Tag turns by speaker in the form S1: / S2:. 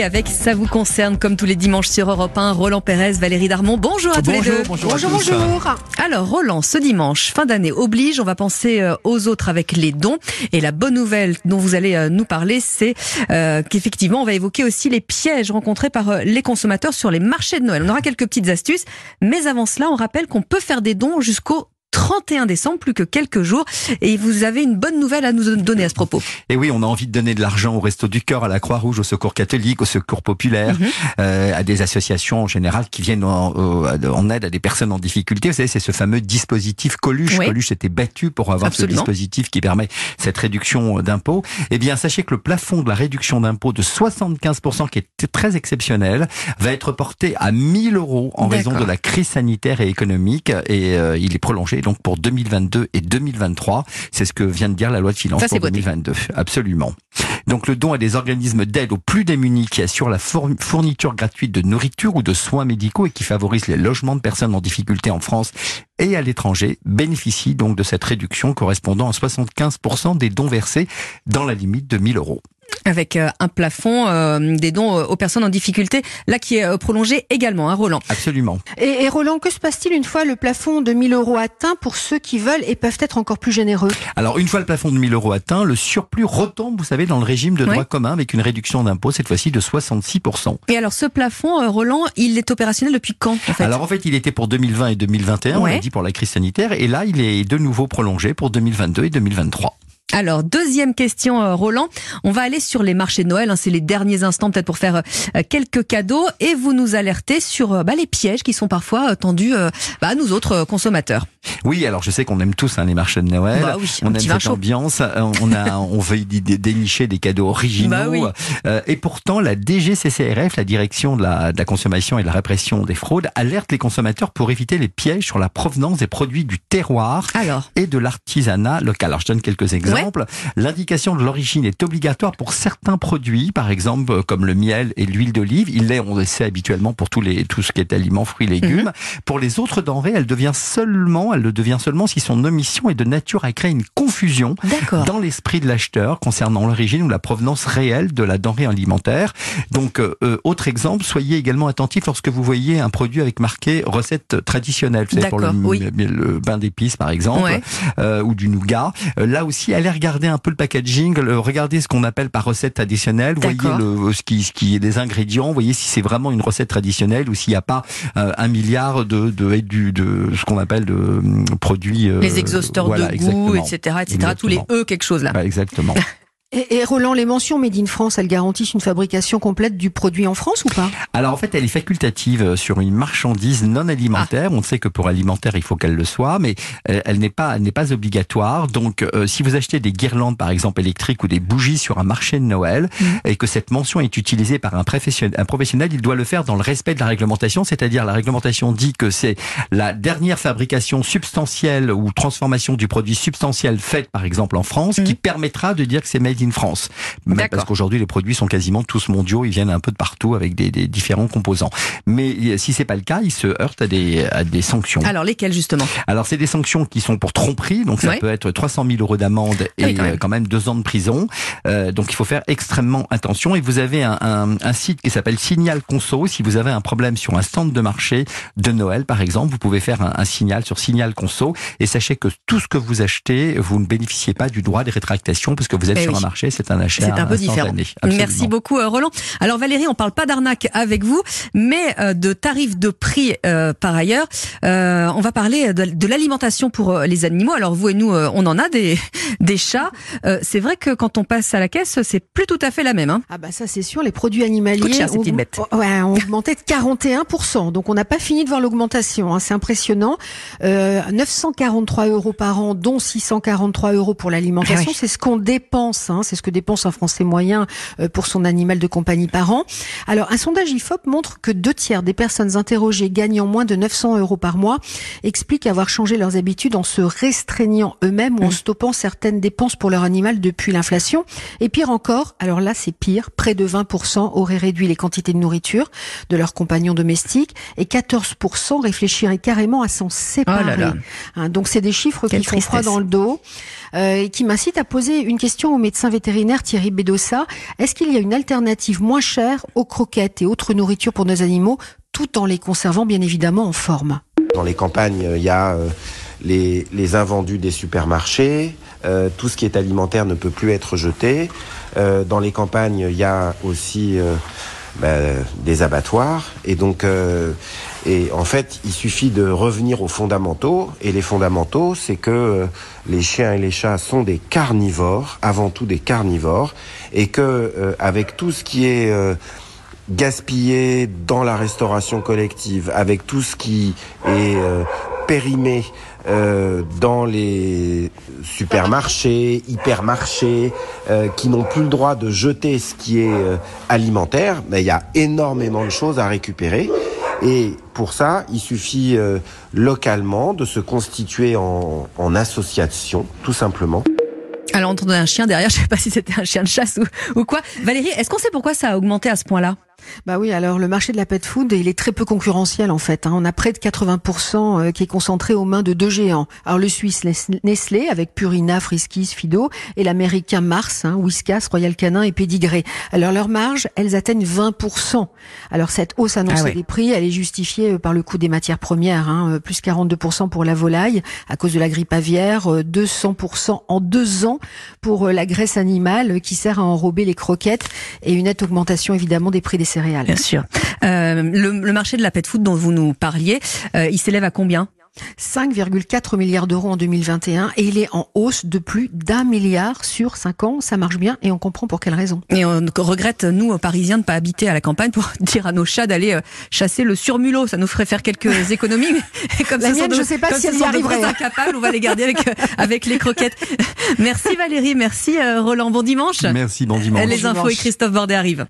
S1: Et avec Ça vous concerne, comme tous les dimanches sur Europe 1, Roland Pérez, Valérie Darmon. Bonjour à tous les deux.
S2: Bonjour, bonjour. bonjour.
S1: Alors, Roland, ce dimanche, fin d'année oblige, on va penser euh, aux autres avec les dons. Et la bonne nouvelle dont vous allez euh, nous parler, c'est euh, qu'effectivement, on va évoquer aussi les pièges rencontrés par les consommateurs sur les marchés de Noël. On aura quelques petites astuces. Mais avant cela, on rappelle qu'on peut faire des dons jusqu'au 31 décembre, plus que quelques jours. Et vous avez une bonne nouvelle à nous donner à ce propos.
S2: Et oui, on a envie de donner de l'argent au Resto du Cœur, à la Croix-Rouge, au Secours catholique, au Secours populaire, mhm. euh, à des associations en général qui viennent en, aide à des personnes en difficulté. Vous savez, c'est ce fameux dispositif Coluche. Coluche s'était battu pour avoir ce dispositif qui permet cette réduction d'impôts. Eh bien, sachez que le plafond de la réduction d'impôts de 75%, qui est très exceptionnel, va être porté à 1000 euros en raison de la crise sanitaire et économique. Et euh, il est prolongé donc pour 2022 et 2023. C'est ce que vient de dire la loi de finances pour 2022. Absolument. Donc le don à des organismes d'aide aux plus démunis qui assurent la fourniture gratuite de nourriture ou de soins médicaux et qui favorisent les logements de personnes en difficulté en France et à l'étranger bénéficie donc de cette réduction correspondant à 75% des dons versés dans la limite de 1000 euros
S1: avec euh, un plafond euh, des dons euh, aux personnes en difficulté, là qui est prolongé également, hein, Roland.
S2: Absolument.
S3: Et, Roland, que se passe-t-il une fois le plafond de 1000 euros atteint pour ceux qui veulent et peuvent être encore plus généreux?
S2: Alors, une fois le plafond de 1000 euros atteint, le surplus retombe, vous savez, dans le régime de droit commun avec une réduction d'impôt, cette fois-ci de 66%.
S1: Et alors, ce plafond, Roland, il est opérationnel depuis quand en fait?
S2: Alors, en fait, il était pour 2020 et 2021, on l'a dit pour la crise sanitaire, et là, il est de nouveau prolongé pour 2022 et 2023.
S1: Alors, deuxième question, euh, Roland. On va aller sur les marchés de Noël. Hein, c'est les derniers instants peut-être pour faire euh, quelques cadeaux. Et vous nous alertez sur euh, bah, les pièges qui sont parfois tendus bah, à nous autres consommateurs.
S2: Oui, alors je sais qu'on aime tous hein, les marchés de Noël.
S1: Bah
S2: on aime cette ambiance. On, a, on veut dénicher des cadeaux originaux. Bah et pourtant, la DGCCRF, la Direction de la, de la consommation et de la répression des fraudes, alerte les consommateurs pour éviter les pièges sur la provenance des produits du terroir
S1: alors.
S2: et de l'artisanat local. Alors je donne quelques exemples l'indication de l'origine est obligatoire pour certains produits, par exemple euh, comme le miel et l'huile d'olive. Il l'est, on le sait habituellement pour tous les, tout ce qui est aliments, fruits, légumes. Mhm. Pour les autres denrées, elle devient seulement, elle le devient seulement si son omission est de nature à créer une confusion dans l'esprit de l'acheteur concernant l'origine ou la provenance réelle de la denrée alimentaire. Donc, euh, euh, autre exemple, soyez également attentif lorsque vous voyez un produit avec marqué recette traditionnelle. Vous pour le, bain d'épices, par exemple, ou du nougat. là aussi, allez regarder un peu le packaging, regardez ce qu'on appelle par recette traditionnelle, voyez le, ce, qui, ce qui est des ingrédients, voyez si c'est vraiment une recette traditionnelle ou s'il n'y a pas euh, un milliard de, de, de, de ce qu'on appelle de hum, produits.
S1: Euh, les exhausteurs de goût, etc., etc. Tous les E quelque chose là.
S2: exactement.
S3: Et, Roland, les mentions Made in France, elles garantissent une fabrication complète du produit en France ou pas
S2: Alors en fait, elle est facultative euh, sur une marchandise non alimentaire. Ah. On sait que pour alimentaire, il faut qu'elle le soit, mais euh, elle n'est pas, n'est pas obligatoire. Donc, euh, si vous achetez des guirlandes, par exemple électriques ou des bougies sur un marché de Noël, mmh. et que cette mention est utilisée par un professionnel, un professionnel, il doit le faire dans le respect de la réglementation. C'est-à-dire, la réglementation dit que c'est la dernière fabrication substantielle ou transformation du produit substantiel faite, par exemple en France, mmh. qui permettra de dire que c'est made in France. parce qu'aujourd'hui, les produits sont quasiment tous mondiaux, ils viennent un peu de partout avec des, différents composants. Mais si c'est pas le cas, ils se heurtent à des, à des sanctions.
S1: Alors lesquelles justement?
S2: Alors c'est des sanctions qui sont pour tromperie, donc ça peut être 300 000 euros d'amende et euh, quand, même. deux ans de prison. Euh, donc il faut faire extrêmement attention. Et vous avez un, un, site qui s'appelle Signal Conso. Si vous avez un problème sur un stand de marché de Noël, par exemple, vous pouvez faire un, un signal sur Signal Conso. Et sachez que tout ce que vous achetez, vous ne bénéficiez pas du droit des rétractations parce que vous êtes eh sur un marché c'est un achat.
S1: C'est un peu différent. Merci beaucoup, euh, Roland. Alors Valérie, on parle pas d'arnaque avec vous, mais euh, de tarifs de prix euh, par ailleurs. on va parler de, l'alimentation pour les animaux. Alors vous et nous, on en a des, des chats. c'est vrai que quand on passe à la caisse, c'est plus tout à fait la même. Hein.
S3: Ah bah ça c'est sûr, les produits animaliers
S1: cher, ont,
S3: ouais, ont augmenté de 41%. Donc on n'a pas fini de voir l'augmentation. Hein. C'est impressionnant. 943 euros par an, dont 643 euros pour l'alimentation. Ah c'est ce qu'on dépense. Hein c'est ce que dépense un Français moyen euh, pour son animal de compagnie par an. Alors, un sondage IFOP montre que deux tiers des personnes interrogées gagnant moins de 900 euros par mois expliquent avoir changé leurs habitudes en se restreignant eux-mêmes ou en mmh. stoppant certaines dépenses pour leur animal depuis l'inflation. Et pire encore, alors là, c'est pire, près de 20% auraient réduit les quantités de nourriture de leurs compagnons domestiques et 14% réfléchiraient carrément à s'en séparer. Oh hein, donc, c'est des chiffres qui font froid dans le dos euh, qui m'incitent à poser une question au médecin vétérinaire Thierry Bedossa. Est-ce qu'il y a une alternative moins chère aux croquettes et autres nourritures pour nos animaux, tout en les conservant bien évidemment en forme?
S4: Dans les campagnes, il y a les, les invendus des supermarchés. tout ce qui est alimentaire ne peut plus être jeté. dans les campagnes, il y a aussi ben, des abattoirs. Et donc, euh, et en fait, il suffit de revenir aux fondamentaux. Et les fondamentaux, c'est que euh, les chiens et les chats sont des carnivores, avant tout des carnivores, et que euh, avec tout ce qui est gaspillé dans la restauration collective, avec tout ce qui est périmé euh, dans les supermarchés, hypermarchés, euh, qui n'ont plus le droit de jeter ce qui est euh, alimentaire, mais il y a énormément de choses à récupérer. Et pour ça, il suffit localement de se constituer en, en association, tout simplement.
S1: Alors, on entendait un chien derrière, je ne sais pas si c'était un chien de chasse ou, ou quoi. Valérie, est-ce qu'on sait pourquoi ça a augmenté à ce point-là?
S3: Bah oui, alors le marché de la pet food, il est très peu concurrentiel en fait. Hein. On a près de 80% euh, qui est concentré aux mains de deux géants. Alors le Suisse Nestlé avec Purina, Friskies, Fido, et l'américain Mars, hein, Whiskas, Royal Canin et Pedigree. Alors leurs marges, elles atteignent 20%. Alors cette hausse annoncée ah des prix, elle est justifiée euh, par le coût des matières premières, hein, euh, plus 42% pour la volaille à cause de la grippe aviaire, 200% en deux ans pour la graisse animale qui sert à enrober les croquettes et une nette augmentation évidemment des prix des céréales.
S1: Bien sûr. Euh, le, marché de la pet food dont vous nous parliez, euh, il s'élève à combien?
S3: 5,4 milliards d'euros en 2021 et il est en hausse de plus d'un milliard sur 5 ans. Ça marche bien et on comprend pour quelle raison.
S1: Et on regrette, nous, Parisiens, de ne pas habiter à la campagne pour dire à nos chats d'aller euh, chasser le surmulot. Ça nous ferait faire quelques économies.
S3: Mais comme la mienne, je ne sais pas si elle y arriverait.
S1: Incapables, on va les garder avec, euh, avec les croquettes. Merci Valérie, merci euh, Roland. Bon dimanche.
S2: Merci, bon dimanche.
S1: Les infos et Christophe Bordet arrivent.